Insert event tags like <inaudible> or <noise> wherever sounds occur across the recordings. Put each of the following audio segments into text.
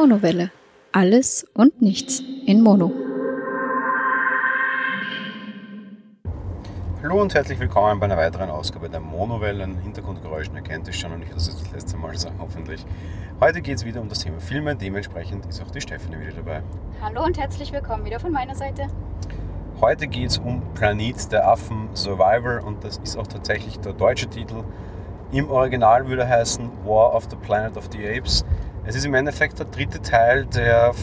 Monowelle. Alles und nichts in Mono. Hallo und herzlich willkommen bei einer weiteren Ausgabe der Monowellen. Hintergrundgeräuschen erkennt ihr schon und ich das das letzte Mal sagen, hoffentlich. Heute geht es wieder um das Thema Filme, dementsprechend ist auch die Stefanie wieder dabei. Hallo und herzlich willkommen wieder von meiner Seite. Heute geht es um Planet der Affen Survivor und das ist auch tatsächlich der deutsche Titel. Im Original würde er heißen War of the Planet of the Apes. Es ist im Endeffekt der dritte Teil der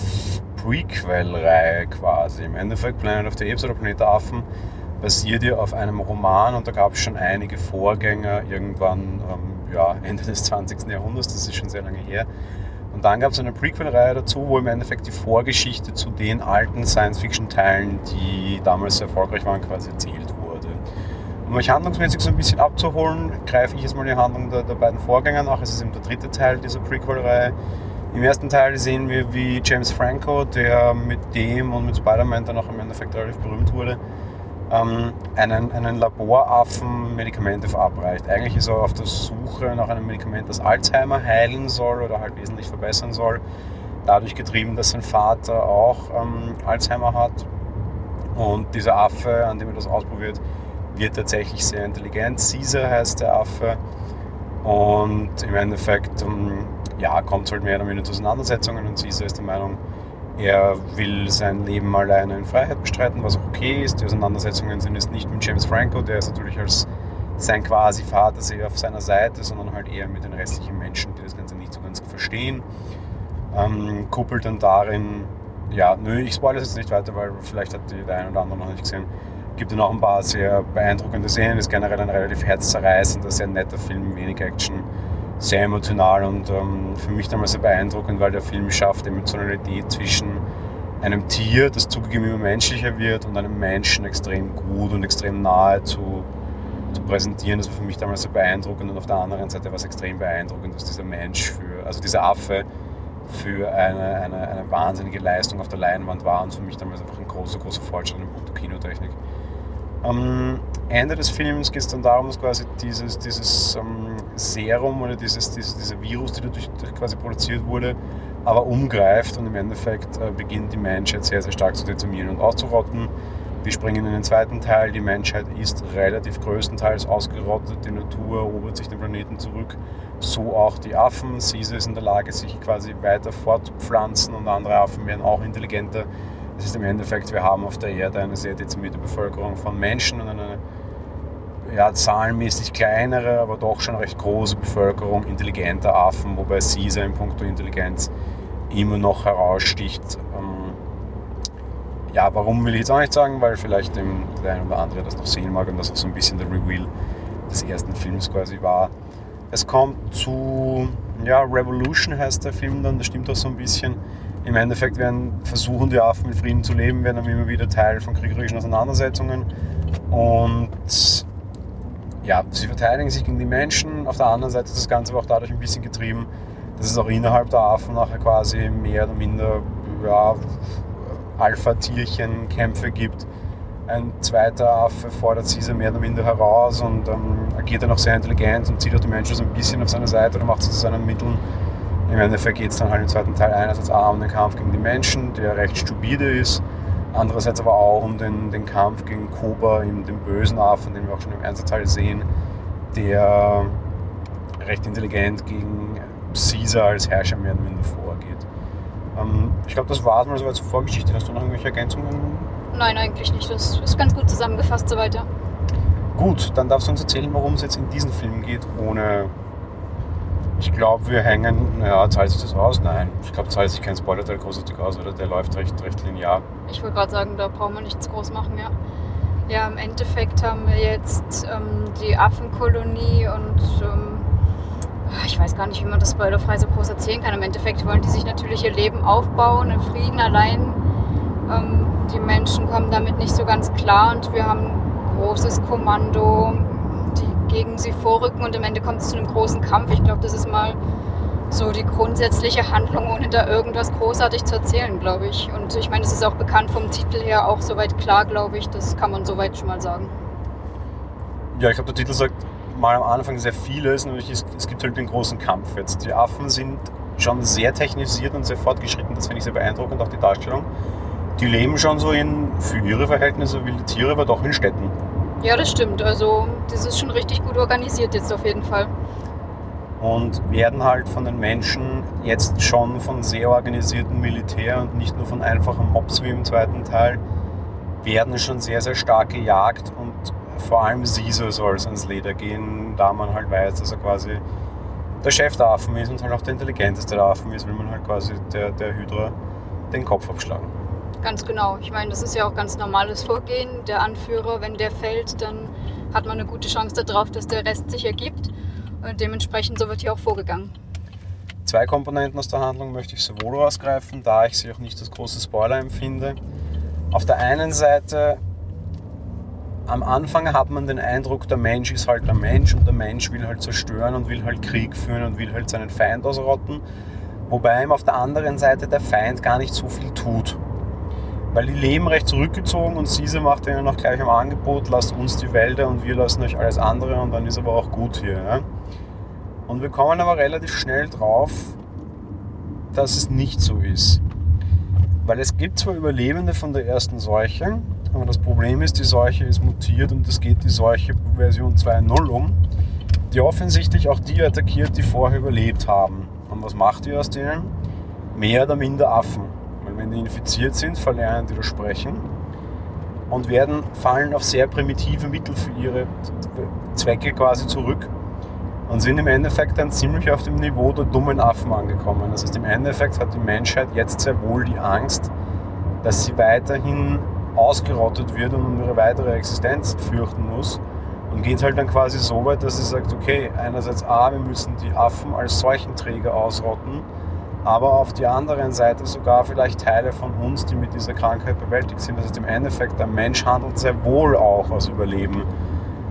Prequel-Reihe quasi. Im Endeffekt Planet of the Apes oder Planet Affen basiert ja auf einem Roman und da gab es schon einige Vorgänger irgendwann ähm, ja, <laughs> Ende des 20. Jahrhunderts, das ist schon sehr lange her. Und dann gab es eine Prequel-Reihe dazu, wo im Endeffekt die Vorgeschichte zu den alten Science-Fiction-Teilen, die damals erfolgreich waren, quasi erzählt. Um euch handlungsmäßig so ein bisschen abzuholen, greife ich jetzt mal die Handlung der, der beiden Vorgänger nach. Es ist eben der dritte Teil dieser Prequel-Reihe. Im ersten Teil sehen wir, wie James Franco, der mit dem und mit Spider-Man dann auch im Endeffekt relativ berühmt wurde, ähm, einen, einen Laboraffen Medikamente verabreicht. Eigentlich ist er auf der Suche nach einem Medikament, das Alzheimer heilen soll oder halt wesentlich verbessern soll. Dadurch getrieben, dass sein Vater auch ähm, Alzheimer hat. Und dieser Affe, an dem er das ausprobiert, wird tatsächlich sehr intelligent. Caesar heißt der Affe. Und im Endeffekt ähm, ja, kommt es halt mehr oder weniger zu Auseinandersetzungen und Caesar ist der Meinung, er will sein Leben alleine in Freiheit bestreiten, was auch okay ist. Die Auseinandersetzungen sind jetzt nicht mit James Franco, der ist natürlich als sein quasi Vater sehr auf seiner Seite, sondern halt eher mit den restlichen Menschen, die das Ganze nicht so ganz verstehen. Ähm, kuppelt dann darin, ja, nö, ich spoilere es jetzt nicht weiter, weil vielleicht hat die der eine oder andere noch nicht gesehen. Gibt dann auch ein paar sehr beeindruckende Szenen, ist generell ein relativ herzzerreißender, sehr netter Film, wenig Action sehr emotional und ähm, für mich damals sehr beeindruckend, weil der Film schafft Emotionalität zwischen einem Tier, das zugegeben immer menschlicher wird, und einem Menschen extrem gut und extrem nahe zu, zu präsentieren. Das war für mich damals sehr beeindruckend und auf der anderen Seite war es extrem beeindruckend, dass dieser Mensch für, also dieser Affe für eine, eine, eine wahnsinnige Leistung auf der Leinwand war und für mich damals einfach ein großer, großer Fortschritt in puncto Kinotechnik. Am Ende des Films geht es dann darum, dass quasi dieses, dieses ähm, Serum oder dieses, dieses, dieser Virus, der dadurch quasi produziert wurde, aber umgreift und im Endeffekt äh, beginnt die Menschheit sehr, sehr stark zu dezimieren und auszurotten. Wir springen in den zweiten Teil. Die Menschheit ist relativ größtenteils ausgerottet. Die Natur erobert sich den Planeten zurück. So auch die Affen. Caesar ist in der Lage, sich quasi weiter fortzupflanzen und andere Affen werden auch intelligenter das ist im Endeffekt, wir haben auf der Erde eine sehr dezimierte Bevölkerung von Menschen und eine ja, zahlenmäßig kleinere, aber doch schon recht große Bevölkerung intelligenter Affen, wobei Caesar in puncto Intelligenz immer noch heraussticht. Ähm, ja, warum will ich jetzt auch nicht sagen, weil vielleicht der ein oder andere das noch sehen mag und das auch so ein bisschen der Reveal des ersten Films quasi war. Es kommt zu, ja, Revolution heißt der Film dann, das stimmt auch so ein bisschen im Endeffekt werden versuchen die Affen mit Frieden zu leben, werden dann immer wieder Teil von kriegerischen Auseinandersetzungen. Und ja, sie verteidigen sich gegen die Menschen. Auf der anderen Seite ist das Ganze aber auch dadurch ein bisschen getrieben, dass es auch innerhalb der Affen nachher quasi mehr oder minder ja, Alpha-Tierchen Kämpfe gibt. Ein zweiter Affe fordert Caesar mehr oder minder heraus und ähm, agiert dann auch sehr intelligent und zieht auch die Menschen so ein bisschen auf seine Seite oder macht sie zu seinen Mitteln im Endeffekt geht es dann halt im zweiten Teil einerseits auch um den Kampf gegen die Menschen, der recht stupide ist, andererseits aber auch um den, den Kampf gegen Koba, den bösen Affen, den wir auch schon im ersten Teil sehen, der recht intelligent gegen Caesar als Herrscher mehr oder minder vorgeht. Ähm, ich glaube, das war es mal soweit zur Vorgeschichte. Hast du noch irgendwelche Ergänzungen? Nein, eigentlich nicht. Das ist ganz gut zusammengefasst so weiter. Gut, dann darfst du uns erzählen, worum es jetzt in diesem Film geht, ohne ich glaube, wir hängen, ja, zahlt sich das aus? Nein. Ich glaube, zahlt sich kein Spoiler-Teil großartig aus, oder? Der läuft recht, recht linear. Ich wollte gerade sagen, da brauchen wir nichts groß machen, ja. Ja, im Endeffekt haben wir jetzt ähm, die Affenkolonie und ähm, ich weiß gar nicht, wie man das spoilerfrei so groß erzählen kann. Im Endeffekt wollen die sich natürlich ihr Leben aufbauen, in Frieden allein. Ähm, die Menschen kommen damit nicht so ganz klar und wir haben ein großes Kommando gegen sie vorrücken und am Ende kommt es zu einem großen Kampf. Ich glaube, das ist mal so die grundsätzliche Handlung, ohne da irgendwas großartig zu erzählen, glaube ich. Und ich meine, es ist auch bekannt vom Titel her auch soweit klar, glaube ich. Das kann man soweit schon mal sagen. Ja, ich glaube, der Titel sagt mal am Anfang sehr vieles, nämlich es, es gibt halt den großen Kampf jetzt. Die Affen sind schon sehr technisiert und sehr fortgeschritten. Das finde ich sehr beeindruckend, auch die Darstellung. Die leben schon so in, für ihre Verhältnisse wilde Tiere, aber doch in Städten. Ja, das stimmt. Also das ist schon richtig gut organisiert jetzt auf jeden Fall. Und werden halt von den Menschen jetzt schon von sehr organisierten Militär und nicht nur von einfachen Mobs wie im zweiten Teil, werden schon sehr, sehr stark gejagt und vor allem Caesar soll es ans Leder gehen, da man halt weiß, dass er quasi der Chef der Affen ist und halt auch der intelligenteste der Affen ist, will man halt quasi der, der Hydra den Kopf abschlagen. Ganz genau. Ich meine, das ist ja auch ganz normales Vorgehen. Der Anführer, wenn der fällt, dann hat man eine gute Chance darauf, dass der Rest sich ergibt. Und dementsprechend so wird hier auch vorgegangen. Zwei Komponenten aus der Handlung möchte ich sowohl rausgreifen, da ich sie auch nicht als große Spoiler empfinde. Auf der einen Seite, am Anfang hat man den Eindruck, der Mensch ist halt der Mensch und der Mensch will halt zerstören und will halt Krieg führen und will halt seinen Feind ausrotten. Wobei ihm auf der anderen Seite der Feind gar nicht so viel tut. Weil die leben recht zurückgezogen und Sise macht ihnen auch gleich am Angebot, lasst uns die Wälder und wir lassen euch alles andere und dann ist aber auch gut hier. Ja? Und wir kommen aber relativ schnell drauf, dass es nicht so ist. Weil es gibt zwar Überlebende von der ersten Seuche, aber das Problem ist, die Seuche ist mutiert und es geht die Seuche Version 2.0 um, die offensichtlich auch die attackiert, die vorher überlebt haben. Und was macht die aus denen? Mehr oder minder Affen. Wenn die infiziert sind, verlernen die das Sprechen und werden, fallen auf sehr primitive Mittel für ihre Zwecke quasi zurück und sind im Endeffekt dann ziemlich auf dem Niveau der dummen Affen angekommen. Das heißt, im Endeffekt hat die Menschheit jetzt sehr wohl die Angst, dass sie weiterhin ausgerottet wird und um ihre weitere Existenz fürchten muss. Und geht halt dann quasi so weit, dass sie sagt, okay, einerseits A, wir müssen die Affen als Seuchenträger ausrotten, aber auf der anderen Seite sogar vielleicht Teile von uns, die mit dieser Krankheit bewältigt sind. Das heißt, im Endeffekt, der Mensch handelt sehr wohl auch aus Überleben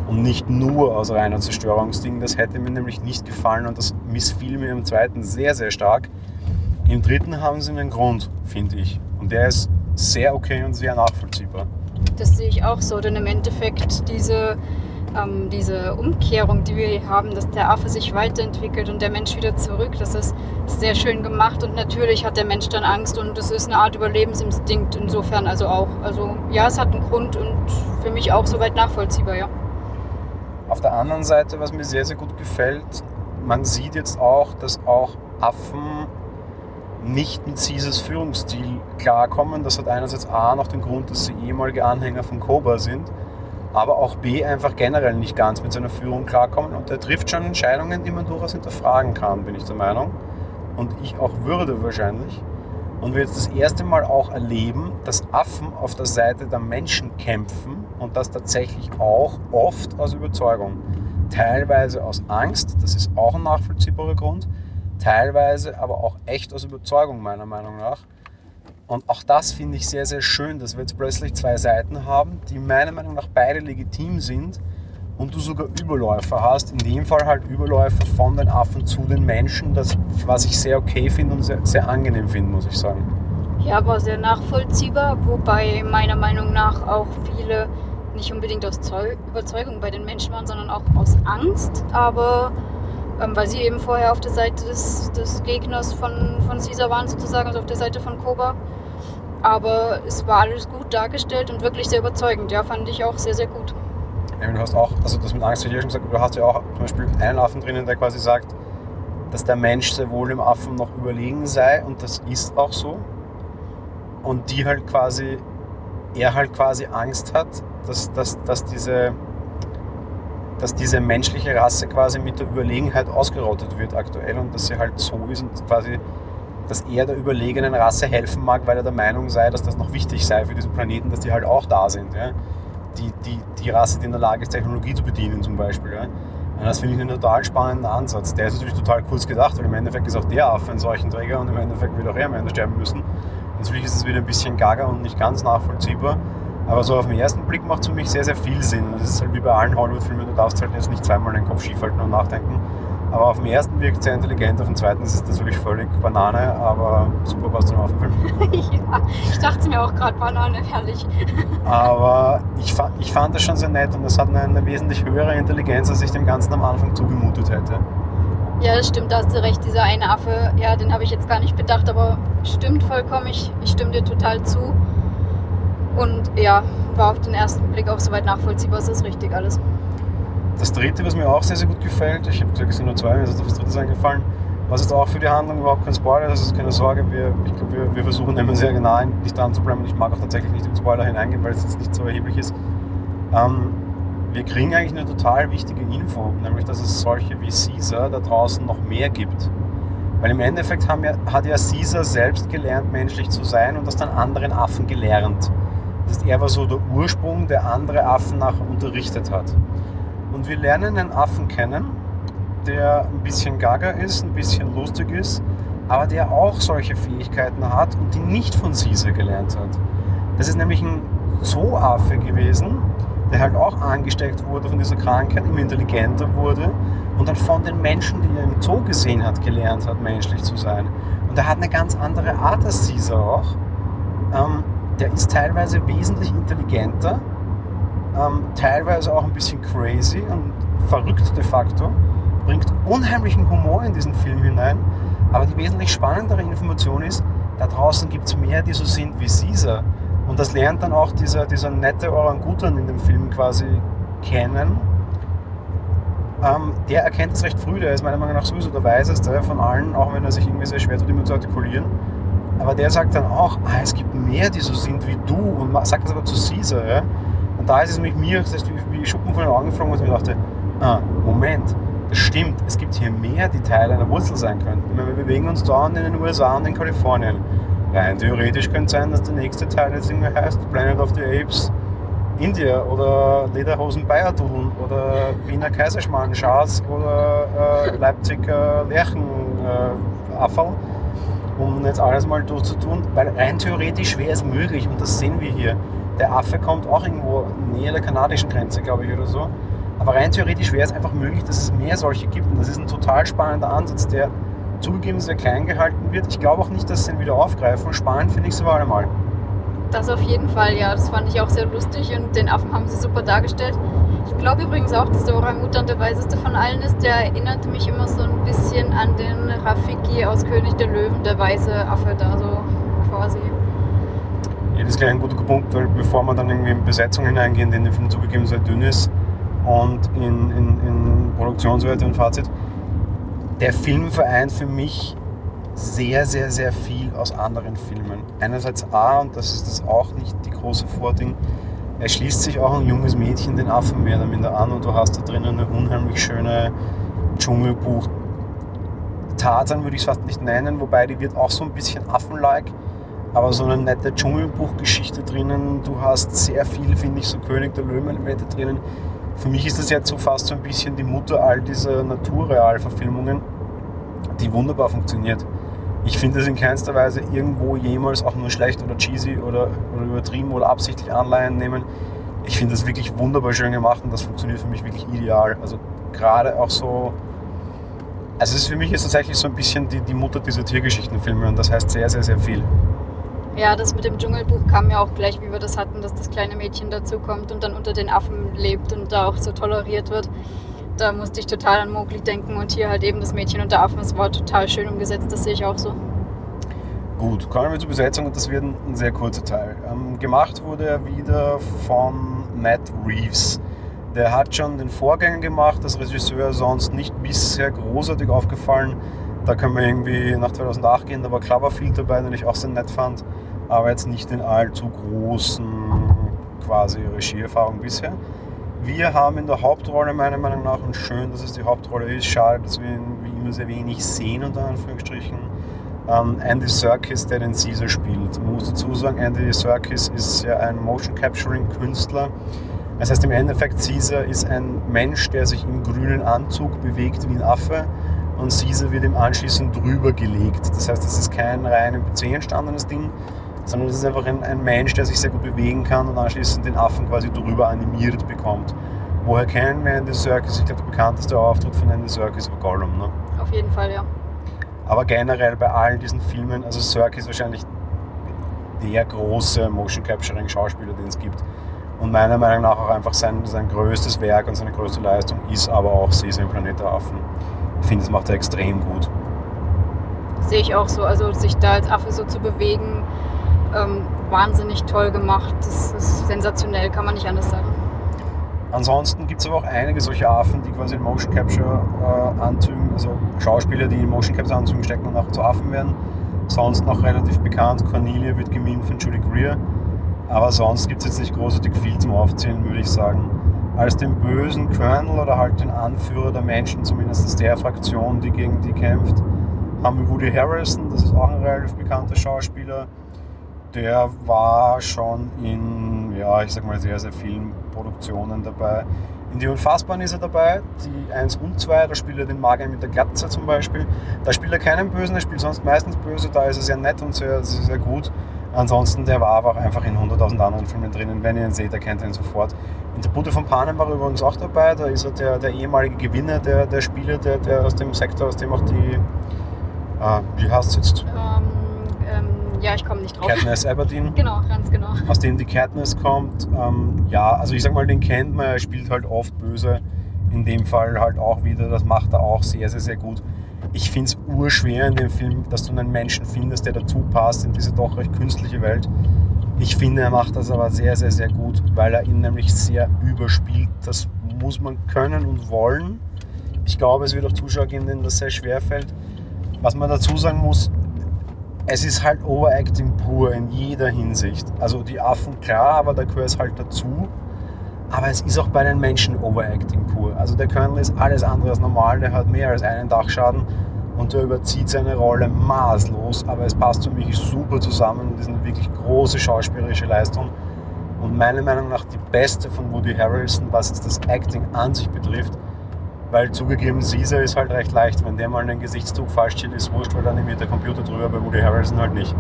und nicht nur aus reiner Zerstörungsding. Das hätte mir nämlich nicht gefallen und das missfiel mir im zweiten sehr, sehr stark. Im dritten haben sie einen Grund, finde ich. Und der ist sehr okay und sehr nachvollziehbar. Das sehe ich auch so, denn im Endeffekt diese, ähm, diese Umkehrung, die wir haben, dass der Affe sich weiterentwickelt und der Mensch wieder zurück, das ist sehr schön gemacht und natürlich hat der Mensch dann Angst und es ist eine Art Überlebensinstinkt insofern also auch. Also ja, es hat einen Grund und für mich auch soweit nachvollziehbar, ja. Auf der anderen Seite, was mir sehr, sehr gut gefällt, man sieht jetzt auch, dass auch Affen nicht mit Caesars Führungsstil klarkommen. Das hat einerseits A noch den Grund, dass sie ehemalige Anhänger von Cobra sind, aber auch B einfach generell nicht ganz mit seiner Führung klarkommen. Und er trifft schon Entscheidungen, die man durchaus hinterfragen kann, bin ich der Meinung. Und ich auch würde wahrscheinlich. Und wir jetzt das erste Mal auch erleben, dass Affen auf der Seite der Menschen kämpfen und das tatsächlich auch oft aus Überzeugung. Teilweise aus Angst, das ist auch ein nachvollziehbarer Grund, teilweise aber auch echt aus Überzeugung meiner Meinung nach. Und auch das finde ich sehr, sehr schön, dass wir jetzt plötzlich zwei Seiten haben, die meiner Meinung nach beide legitim sind und du sogar Überläufer hast. In dem Fall halt Überläufer von den Affen zu den Menschen, das, was ich sehr okay finde und sehr, sehr angenehm finde, muss ich sagen. Ja, aber sehr nachvollziehbar, wobei meiner Meinung nach auch viele nicht unbedingt aus Zeu Überzeugung bei den Menschen waren, sondern auch aus Angst. Aber ähm, weil sie eben vorher auf der Seite des, des Gegners von, von Caesar waren, sozusagen, also auf der Seite von Koba. Aber es war alles gut dargestellt und wirklich sehr überzeugend. Ja, fand ich auch sehr, sehr gut. Ja, du hast auch, also das mit Angst, wie ich schon gesagt du hast ja auch zum Beispiel einen Affen drinnen, der quasi sagt, dass der Mensch sehr wohl dem Affen noch überlegen sei und das ist auch so. Und die halt quasi, er halt quasi Angst hat, dass, dass, dass, diese, dass diese menschliche Rasse quasi mit der Überlegenheit ausgerottet wird aktuell und dass sie halt so ist und quasi, dass er der überlegenen Rasse helfen mag, weil er der Meinung sei, dass das noch wichtig sei für diesen Planeten, dass die halt auch da sind. Ja? Die, die, die Rasse, die in der Lage ist, Technologie zu bedienen zum Beispiel. Ja? Und das finde ich einen total spannenden Ansatz. Der ist natürlich total kurz gedacht, weil im Endeffekt ist auch der Affe ein solchen Träger und im Endeffekt wird auch er am Ende sterben müssen. Natürlich ist es wieder ein bisschen gaga und nicht ganz nachvollziehbar. Aber so auf den ersten Blick macht es für mich sehr, sehr viel Sinn. Das ist halt wie bei allen Hollywood-Filmen, du darfst halt jetzt nicht zweimal den Kopf schief halten und nachdenken. Aber auf dem ersten wirkt es sehr intelligent, auf dem zweiten ist es natürlich völlig Banane, aber super passt zum Affenfilm. ja, ich dachte mir auch gerade Banane, herrlich. aber ich, fa ich fand das schon sehr nett und es hat eine, eine wesentlich höhere Intelligenz, als ich dem Ganzen am Anfang zugemutet hätte. Ja, das stimmt, da hast du recht. Dieser eine Affe, ja, den habe ich jetzt gar nicht bedacht, aber stimmt vollkommen. Ich, ich stimme dir total zu. Und ja, war auf den ersten Blick auch soweit nachvollziehbar, es ist richtig alles. Das dritte, was mir auch sehr, sehr gut gefällt, ich habe gesagt, nur zwei, mir ist das dritte eingefallen, was jetzt auch für die Handlung überhaupt kein Spoiler ist, ist keine Sorge, wir, ich glaube, wir, wir versuchen immer sehr genau nicht dran zu bleiben. Ich mag auch tatsächlich nicht im Spoiler hineingehen, weil es jetzt nicht so erheblich ist. Ähm, wir kriegen eigentlich eine total wichtige Info, nämlich dass es solche wie Caesar da draußen noch mehr gibt. Weil im Endeffekt haben ja, hat ja Caesar selbst gelernt, menschlich zu sein und das dann anderen Affen gelernt. Das heißt, er war so der Ursprung, der andere Affen nachher unterrichtet hat. Und wir lernen einen Affen kennen, der ein bisschen gaga ist, ein bisschen lustig ist, aber der auch solche Fähigkeiten hat und die nicht von Caesar gelernt hat. Das ist nämlich ein Zooaffe gewesen, der halt auch angesteckt wurde von dieser Krankheit, immer intelligenter wurde und dann von den Menschen, die er im Zoo gesehen hat, gelernt hat, menschlich zu sein. Und er hat eine ganz andere Art als Caesar auch. Ähm, der ist teilweise wesentlich intelligenter, ähm, teilweise auch ein bisschen crazy und verrückt de facto, bringt unheimlichen Humor in diesen Film hinein. Aber die wesentlich spannendere Information ist, da draußen gibt es mehr, die so sind wie Caesar. Und das lernt dann auch dieser, dieser nette Orangutan in dem Film quasi kennen. Ähm, der erkennt es recht früh, der ist meiner Meinung nach sowieso der Weiseste von allen, auch wenn er sich irgendwie sehr schwer tut, immer zu artikulieren. Aber der sagt dann auch, ah, es gibt mehr, die so sind wie du und sagt das aber zu Caesar. Ja? Und da ist es mit mir das heißt, wie Schuppen von den Augen geflogen, und ich mir dachte, ah, Moment, das stimmt, es gibt hier mehr, die Teil einer Wurzel sein könnten. wir bewegen uns da in den USA und in Kalifornien. Rein theoretisch könnte es sein, dass der nächste Teil jetzt irgendwie heißt Planet of the Apes India oder Lederhosen Bayerdudeln oder Wiener Kaiserschmarrn Schaas oder äh, Leipziger Lerchen äh, Affel, um jetzt alles mal durchzutun, weil rein theoretisch wäre es möglich und das sehen wir hier. Der Affe kommt auch irgendwo näher der kanadischen Grenze, glaube ich, oder so. Aber rein theoretisch wäre es einfach möglich, dass es mehr solche gibt. Und das ist ein total spannender Ansatz, der zugegeben sehr klein gehalten wird. Ich glaube auch nicht, dass sie ihn wieder aufgreifen. Spannend finde ich es aber allemal. Das auf jeden Fall, ja. Das fand ich auch sehr lustig und den Affen haben sie super dargestellt. Ich glaube übrigens auch, dass der Orang-Utan der weiseste von allen ist. Der erinnerte mich immer so ein bisschen an den Rafiki aus König der Löwen, der weiße Affe da so quasi. Ja, das ist gleich ein guter Punkt, weil bevor wir dann irgendwie in Besetzung hineingehen, dem Film zugegeben sehr dünn ist und in, in, in Produktionswerte und Fazit, der Film vereint für mich sehr, sehr, sehr viel aus anderen Filmen. Einerseits A, und das ist das auch nicht die große Vording, er schließt sich auch ein junges Mädchen den Affen mehr oder minder an und du hast da drinnen eine unheimlich schöne Dschungelbuch. Tarzan würde ich es fast nicht nennen, wobei die wird auch so ein bisschen affenlike, aber so eine nette Dschungelbuchgeschichte drinnen. Du hast sehr viel, finde ich, so König der Löwen-Elemente drinnen für mich ist das jetzt so fast so ein bisschen die Mutter all dieser Naturrealverfilmungen, die wunderbar funktioniert. Ich finde es in keinster Weise irgendwo jemals auch nur schlecht oder cheesy oder, oder übertrieben oder absichtlich Anleihen nehmen. Ich finde das wirklich wunderbar schön gemacht und das funktioniert für mich wirklich ideal. Also gerade auch so, also es ist für mich ist tatsächlich so ein bisschen die, die Mutter dieser Tiergeschichtenfilme und das heißt sehr, sehr, sehr viel. Ja, das mit dem Dschungelbuch kam ja auch gleich, wie wir das hatten, dass das kleine Mädchen dazukommt und dann unter den Affen lebt und da auch so toleriert wird. Da musste ich total an Mowgli denken und hier halt eben das Mädchen unter Affen. Es war total schön umgesetzt, das sehe ich auch so. Gut, kommen wir zur Besetzung und das wird ein, sehr kurzer Teil. Ähm, gemacht wurde er wieder von Matt Reeves. Der hat schon den Vorgänger gemacht, als Regisseur sonst nicht bisher großartig aufgefallen. Da können wir irgendwie nach 2008 gehen, da war Cloverfield dabei, den ich auch sehr nett fand aber jetzt nicht in allzu großen quasi Regieerfahrung bisher. Wir haben in der Hauptrolle meiner Meinung nach, und schön, dass es die Hauptrolle ist, schade, dass wir ihn wie immer sehr wenig sehen, unter Anführungsstrichen, ähm, Andy Serkis, der den Caesar spielt. Man muss dazu sagen, Andy Serkis ist ja ein Motion Capturing Künstler. Das heißt im Endeffekt, Caesar ist ein Mensch, der sich im grünen Anzug bewegt wie ein Affe und Caesar wird ihm anschließend drüber gelegt. Das heißt, es ist kein rein im PC entstandenes Ding, sondern es ist einfach ein, ein, Mensch, der sich sehr gut bewegen kann und anschließend den Affen quasi drüber animiert bekommt. Woher kennen wir Andy Serkis? Ich glaube, der bekannteste Auftritt von Andy Serkis war Gollum. Ne? Auf jeden Fall, ja. Aber generell bei allen diesen Filmen, also Serkis wahrscheinlich der große Motion Capturing Schauspieler, den es gibt. Und meiner Meinung nach auch einfach sein, sein größtes Werk und seine größte Leistung ist aber auch im Planet der Affen. Ich finde, das macht er extrem gut. Sehe ich auch so. Also sich da als Affe so zu bewegen, ähm, wahnsinnig toll gemacht. Das ist sensationell, kann man nicht anders sagen. Ansonsten gibt es aber auch einige solche Affen, die quasi in Motion Capture äh, Anzügen, also Schauspieler, die in Motion Capture Anzügen stecken und auch zu Affen werden. Sonst noch relativ bekannt, Cornelia wird gemimt von Julie Greer. Aber sonst gibt es jetzt nicht großartig viel zum Aufzählen, würde ich sagen. Als den bösen Colonel oder halt den Anführer der Menschen, zumindest der Fraktion, die gegen die kämpft, haben wir Woody Harrelson, das ist auch ein relativ bekannter Schauspieler. Der war schon in, ja, ich sag mal, sehr, sehr vielen Produktionen dabei. In Die Unfassbaren ist er dabei, die 1 und 2, da spielt er den Magier mit der Glatze zum Beispiel. Da spielt er keinen Bösen, er spielt sonst meistens böse, da ist er sehr nett und sehr, sehr, sehr gut. Ansonsten, der war aber auch einfach in 100.000 anderen Filmen drinnen. Wenn ihr ihn seht, erkennt ihr ihn sofort. In der Bude von Panem war er übrigens auch dabei. Da ist er der, der ehemalige Gewinner der, der Spiele, der, der aus dem Sektor, aus dem auch die, äh, wie heißt es jetzt? Ähm, ähm, ja, ich komme nicht drauf. Katniss Aberdeen. Genau, ganz genau. Aus dem die Katniss kommt. Ähm, ja, also ich sag mal, den kennt man. Er spielt halt oft böse. In dem Fall halt auch wieder. Das macht er auch sehr, sehr, sehr gut ich finde es urschwer in dem Film, dass du einen Menschen findest, der dazu passt in diese doch recht künstliche Welt. Ich finde, er macht das aber sehr, sehr, sehr gut, weil er ihn nämlich sehr überspielt. Das muss man können und wollen. Ich glaube, es wird auch Zuschauer geben, denen das sehr schwer fällt. Was man dazu sagen muss, es ist halt Overacting pur in jeder Hinsicht. Also die Affen, klar, aber da gehört es halt dazu. Aber es ist auch bei den Menschen Overacting pur. Also der Colonel ist alles andere als normal, der hat mehr als einen Dachschaden und der überzieht seine Rolle maßlos, aber es passt für mich super zusammen und ist eine wirklich große schauspielerische Leistung und meiner Meinung nach die beste von Woody Harrelson, was jetzt das Acting an sich betrifft, weil zugegeben, Caesar ist halt recht leicht, wenn der mal einen Gesichtszug falsch steht, ist wurscht, weil dann animiert der Computer drüber, bei Woody Harrelson halt nicht.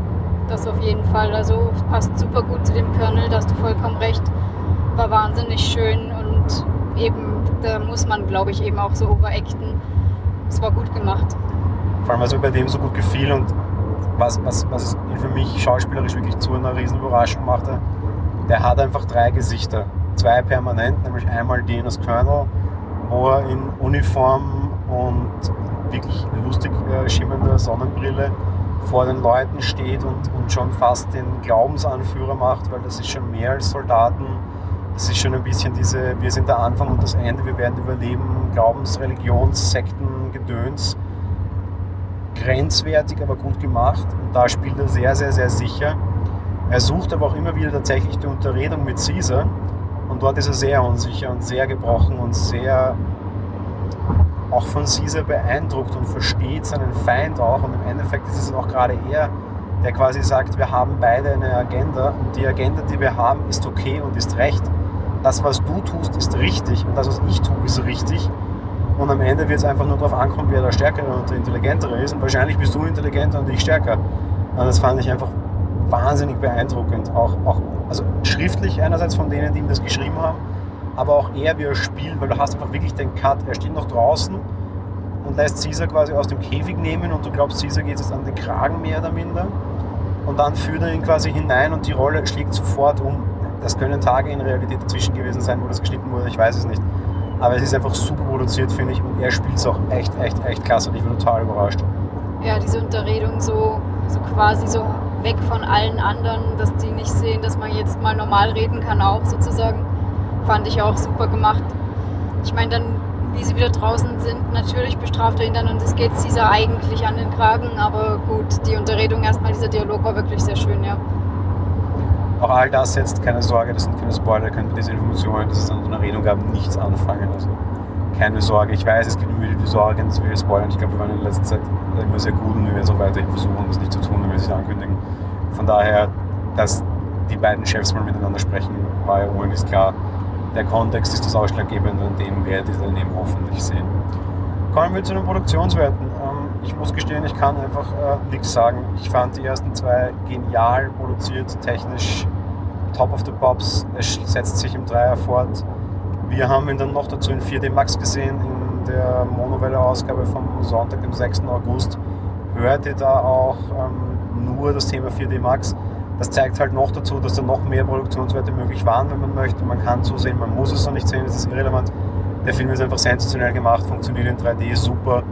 Das auf jeden Fall, also passt super gut zu dem Colonel, da hast du vollkommen recht, war wahnsinnig schön und eben, da muss man glaube ich eben auch so overacten. Es war gut gemacht. Vor allem, was mir bei dem so gut gefiel und was, was, was ihn für mich schauspielerisch wirklich zu einer riesen Überraschung machte, der hat einfach drei Gesichter. Zwei permanent, nämlich einmal den als Colonel, wo er in Uniform und wirklich lustig äh, schimmernder Sonnenbrille vor den Leuten steht und, und schon fast den Glaubensanführer macht, weil das ist schon mehr als Soldaten. Das ist schon ein bisschen diese, wir sind der Anfang und das Ende, wir werden überleben, Glaubens-, Religions-, Sekten, Gedöns grenzwertig, aber gut gemacht. Und da spielt er sehr, sehr, sehr sicher. Er sucht aber auch immer wieder tatsächlich die Unterredung mit Caesar. Und dort ist er sehr unsicher und sehr gebrochen und sehr auch von Caesar beeindruckt und versteht seinen Feind auch. Und im Endeffekt ist es auch gerade er, der quasi sagt, wir haben beide eine Agenda und die Agenda, die wir haben, ist okay und ist recht. Das, was du tust, ist richtig und das, was ich tue, ist richtig. Und am Ende wird es einfach nur darauf ankommen, wer der Stärkere und der Intelligentere ist. Und wahrscheinlich bist du intelligenter und ich stärker. Und das fand ich einfach wahnsinnig beeindruckend. Auch, auch also schriftlich einerseits von denen, die ihm das geschrieben haben, aber auch er, wie er spielt, weil du hast einfach wirklich den Cut. Er steht noch draußen und lässt Caesar quasi aus dem Käfig nehmen und du glaubst, Caesar geht jetzt an den Kragen mehr oder minder. Und dann führt er ihn quasi hinein und die Rolle schlägt sofort um. Das können Tage in Realität dazwischen gewesen sein, wo das geschnitten wurde, ich weiß es nicht. Aber es ist einfach super produziert, finde ich. Und er spielt es auch echt, echt, echt klasse. Und ich bin total überrascht. Ja, diese Unterredung so, so quasi so weg von allen anderen, dass die nicht sehen, dass man jetzt mal normal reden kann, auch sozusagen. Fand ich auch super gemacht. Ich meine, dann, wie sie wieder draußen sind, natürlich bestraft er ihn dann und es geht Caesar eigentlich an den Kragen. Aber gut, die Unterredung erstmal, dieser Dialog war wirklich sehr schön, ja. Auch all das jetzt, keine Sorge, das sind keine Spoiler, könnt mit diesen Informationen, die es an einer Redung gab, nichts anfangen. Also keine Sorge. Ich weiß, es gibt wieder die Sorge, dass wir spoilern. Ich glaube, wir waren in letzter Zeit immer sehr gut und wir werden so weiterhin versuchen, das nicht zu tun, wenn wir es ankündigen. Von daher, dass die beiden Chefs mal miteinander sprechen, war ja ohnehin klar. Der Kontext ist das Ausschlaggebende und den werdet ihr dann eben hoffentlich sehen. Kommen wir zu den Produktionswerten. Ähm, ich muss gestehen, ich kann einfach äh, nichts sagen. Ich fand die ersten zwei genial produziert, technisch top of the pops. Es setzt sich im Dreier fort. Wir haben ihn dann noch dazu in 4D Max gesehen, in der Monowelle-Ausgabe vom Sonntag, dem 6. August. Hört ihr da auch ähm, nur das Thema 4D Max. Das zeigt halt noch dazu, dass da noch mehr Produktionswerte möglich waren, wenn man möchte. Man kann zusehen, man muss es noch nicht sehen, das ist irrelevant. Der Film ist einfach sensationell gemacht, funktioniert in 3D super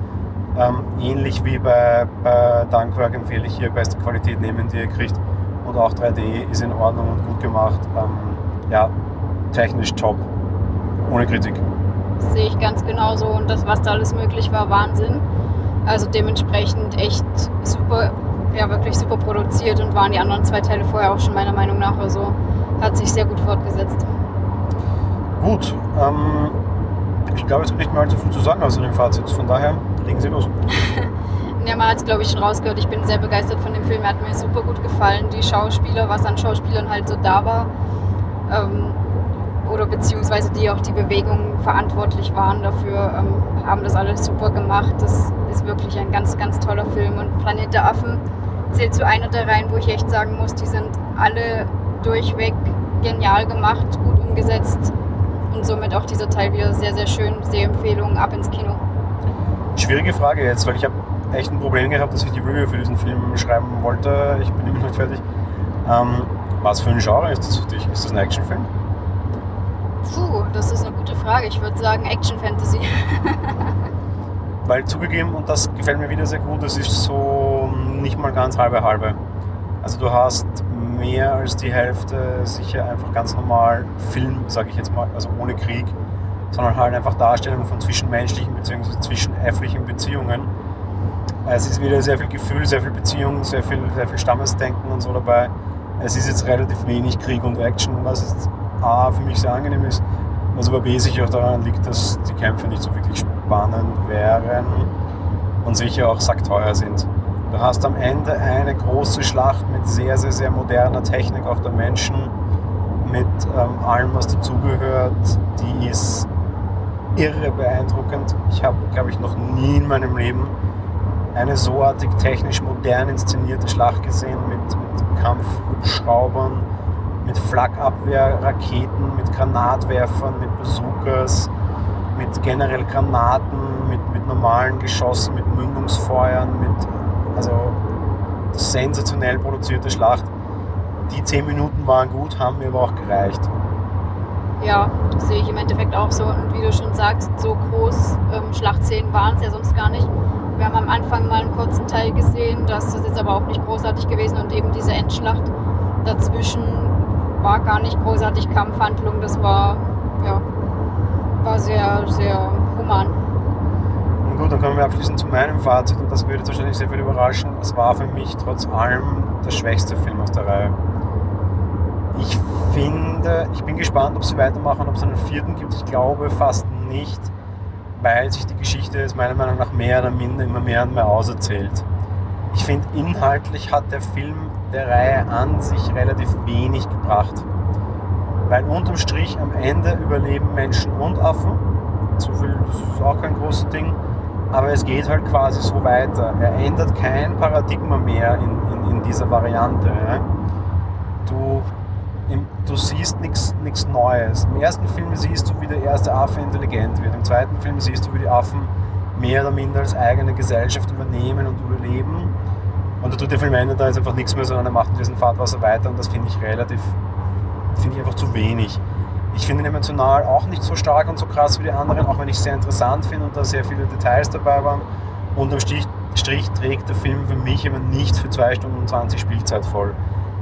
Ähm, ähnlich wie bei, bei Dunkirk empfehle ich hier beste Qualität nehmen, die ihr kriegt. Und auch 3D ist in Ordnung und gut gemacht. Ähm, ja, technisch top. Ohne Kritik. Das sehe ich ganz genauso. Und das, was da alles möglich war, Wahnsinn. Also dementsprechend echt super, ja wirklich super produziert und waren die anderen zwei Teile vorher auch schon meiner Meinung nach. Also hat sich sehr gut fortgesetzt. Gut, ähm, ich glaube, es gibt nicht mehr allzu viel zu sagen aus dem Fazit. Von daher legen Sie los. <laughs> ja, man hat es, glaube ich, schon rausgehört. Ich bin sehr begeistert von dem Film. Er hat mir super gut gefallen. Die Schauspieler, was an Schauspielern halt so da war. Ähm, oder beziehungsweise die auch die Bewegung verantwortlich waren dafür, ähm, haben das alles super gemacht. Das ist wirklich ein ganz, ganz toller Film. Und Planet der Affen zählt zu einer der Reihen, wo ich echt sagen muss, die sind alle durchweg genial gemacht, gut umgesetzt und somit auch dieser Teil wieder sehr, sehr schön. Sehempfehlung, ab ins Kino. Schwierige Frage jetzt, weil ich habe echt ein Problem gehabt, dass ich die Review für diesen Film schreiben wollte. Ich bin immer noch nicht fertig. Ähm, was für ein Genre ist das für dich? Ist das ein Actionfilm? Puh, das ist eine gute Frage. Ich würde sagen Action-Fantasy. <laughs> Weil zugegeben, und das gefällt mir wieder sehr gut, das ist so nicht mal ganz halbe halbe. Also du hast mehr als die Hälfte sicher einfach ganz normal Film, sage ich jetzt mal, also ohne Krieg, sondern halt einfach Darstellung von zwischenmenschlichen bzw. zwischenäfflichen Beziehungen. Es ist wieder sehr viel Gefühl, sehr viel Beziehung, sehr viel, sehr viel Stammesdenken und so dabei. Es ist jetzt relativ wenig Krieg und Action, jetzt A für mich sehr angenehm ist, was aber B sicher auch daran liegt, dass die Kämpfe nicht so wirklich spannend wären und sicher auch sackteuer sind. Du hast am Ende eine große Schlacht mit sehr, sehr, sehr moderner Technik auch der Menschen, mit ähm, allem, was dazugehört. Die ist irre beeindruckend. Ich habe, glaube ich, noch nie in meinem Leben eine so artig technisch modern inszenierte Schlacht gesehen mit, mit Kampfhubschraubern, mit Flakabwehrraketen, mit Granatwerfern, mit Bazookas, mit generell Granaten, mit, mit normalen Geschossen, mit Mündungsfeuern, mit also sensationell produzierte Schlacht. Die zehn Minuten waren gut, haben mir aber auch gereicht. Ja, das sehe ich im Endeffekt auch so. Und wie du schon sagst, so groß ähm, Schlachtszenen waren es ja sonst gar nicht. Wir haben am Anfang mal einen kurzen Teil gesehen, das ist jetzt aber auch nicht großartig gewesen. Und eben diese Endschlacht dazwischen war gar nicht großartig Kampfhandlung. Das war, ja, war sehr, sehr human. Und gut, dann kommen wir abschließend zu meinem Fazit und das würde jetzt wahrscheinlich sehr viel überraschen. Es war für mich trotz allem der schwächste Film aus der Reihe. Ich finde, ich bin gespannt, ob sie weitermachen, ob es einen vierten gibt. Ich glaube fast nicht, weil sich die Geschichte jetzt meiner Meinung nach mehr oder minder immer mehr und mehr auserzählt. Ich finde, inhaltlich hat der Film der Reihe an sich relativ wenig gebracht. Weil unterm Strich am Ende überleben Menschen und Affen. So viel, das ist auch kein großes Ding aber es geht halt quasi so weiter. Er ändert kein Paradigma mehr in, in, in dieser Variante. Du, im, du siehst nichts Neues. Im ersten Film siehst du, wie der erste Affe intelligent wird. Im zweiten Film siehst du, wie die Affen mehr oder minder als eigene Gesellschaft übernehmen und überleben. Und der dritte Film endet da ist einfach nichts mehr, sondern er macht diesen Fahrtwasser weiter und das finde ich relativ, finde ich einfach zu wenig. Ich finde ihn emotional auch nicht so stark und so krass wie die anderen, auch wenn ich es sehr interessant finde und da sehr viele Details dabei waren. Unterm Strich, Strich trägt der Film für mich aber nicht für 2 Stunden und 20 Spielzeit voll.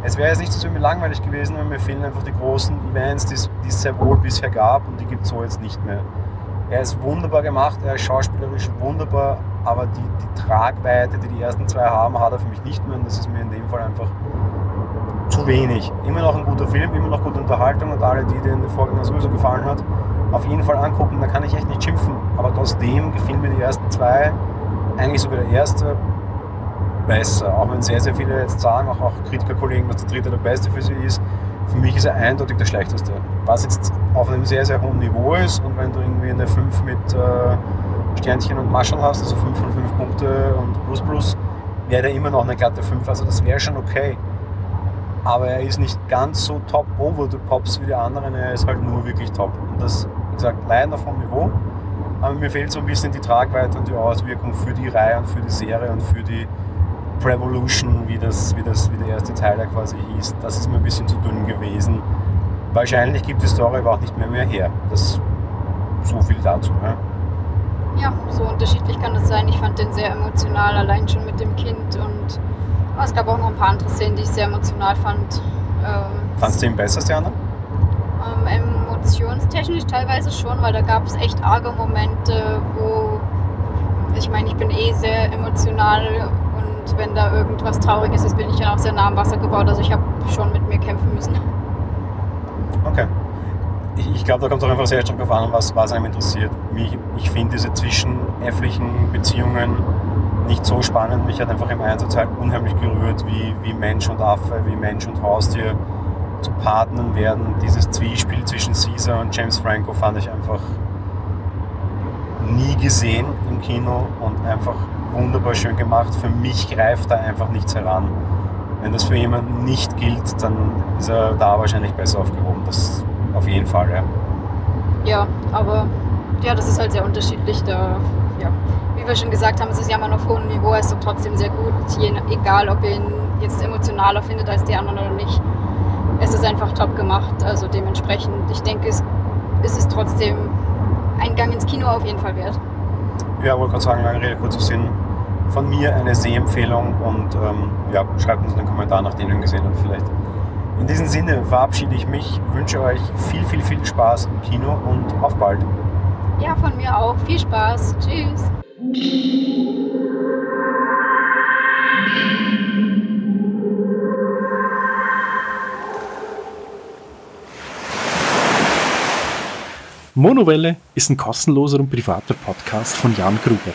Es wäre jetzt nicht so mir langweilig gewesen, weil mir fehlen einfach die großen Events, die es sehr wohl bisher gab und die gibt es so jetzt nicht mehr. Er ist wunderbar gemacht, er ist schauspielerisch wunderbar, aber die, die Tragweite, die die ersten zwei haben, hat er für mich nicht mehr und das ist mir in dem Fall einfach zu wenig. Immer noch ein guter Film, immer noch gute Unterhaltung und alle, die den Vorgänger sowieso gefallen hat, auf jeden Fall angucken. Da kann ich echt nicht schimpfen. Aber trotzdem gefielen mir die ersten zwei, eigentlich sogar der erste, besser. Auch wenn sehr, sehr viele jetzt sagen, auch, auch Kritikerkollegen, dass der dritte der beste für sie ist. Für mich ist er eindeutig der schlechteste. Was jetzt auf einem sehr, sehr hohen Niveau ist und wenn du irgendwie eine 5 mit äh, Sternchen und Marshall hast, also 5 von 5 Punkte und plus plus, wäre der immer noch eine glatte 5. Also das wäre schon okay aber er ist nicht ganz so top over the pops wie die anderen, er ist halt nur wirklich top. Und das, wie gesagt, leider vom Niveau, aber mir fehlt so ein bisschen die Tragweite und die Auswirkung für die Reihe und für die Serie und für die Prevolution, wie, das, wie, das, wie der erste Teil da quasi hieß. Das ist mir ein bisschen zu dünn gewesen. Wahrscheinlich gibt die Story aber auch nicht mehr mehr her. Das so viel dazu. Ja. Ja, so unterschiedlich kann es sein. Ich fand den sehr emotional, allein schon mit dem Kind und oh, es gab auch noch ein paar andere Szenen, die ich sehr emotional fand. Ähm, Fandest du ihn besser, Sterne? Ähm, emotionstechnisch teilweise schon, weil da gab es echt arge Momente, wo ich meine, ich bin eh sehr emotional und wenn da irgendwas Trauriges ist, bin ich dann auch sehr nah am Wasser gebaut. Also ich habe schon mit mir kämpfen müssen. Ich, ich glaube, da kommt es auch einfach sehr stark darauf an, was, was einem interessiert. Mich, ich finde diese zwischenäfflichen Beziehungen nicht so spannend. Mich hat einfach im Einsatz halt unheimlich gerührt, wie, wie Mensch und Affe, wie Mensch und Haustier zu Partnern werden. Dieses Zwiespel zwischen Caesar und James Franco fand ich einfach nie gesehen im Kino und einfach wunderbar schön gemacht. Für mich greift da einfach nichts heran. Wenn das für jemanden nicht gilt, dann ist er da wahrscheinlich besser aufgehoben. Das auf jeden Fall, ja. Ja, aber ja, das ist halt sehr unterschiedlich. Da, ja. Wie wir schon gesagt haben, es ist ja immer auf hohem Niveau, ist doch trotzdem sehr gut, je, egal ob ihr ihn jetzt emotionaler findet als die anderen oder nicht. Es ist einfach top gemacht, also dementsprechend, ich denke, es, es ist trotzdem ein Gang ins Kino auf jeden Fall wert. Ja, wollte gerade sagen, lange Rede, kurzer Sinn. Von mir eine Sehempfehlung und ähm, ja, schreibt uns einen Kommentar, nachdem ihr ihn gesehen habt vielleicht. In diesem Sinne verabschiede ich mich, wünsche euch viel, viel, viel Spaß im Kino und auf bald. Ja, von mir auch. Viel Spaß. Tschüss. Monowelle ist ein kostenloser und privater Podcast von Jan Gruber.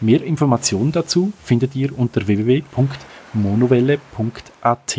Mehr Informationen dazu findet ihr unter www.monowelle.at.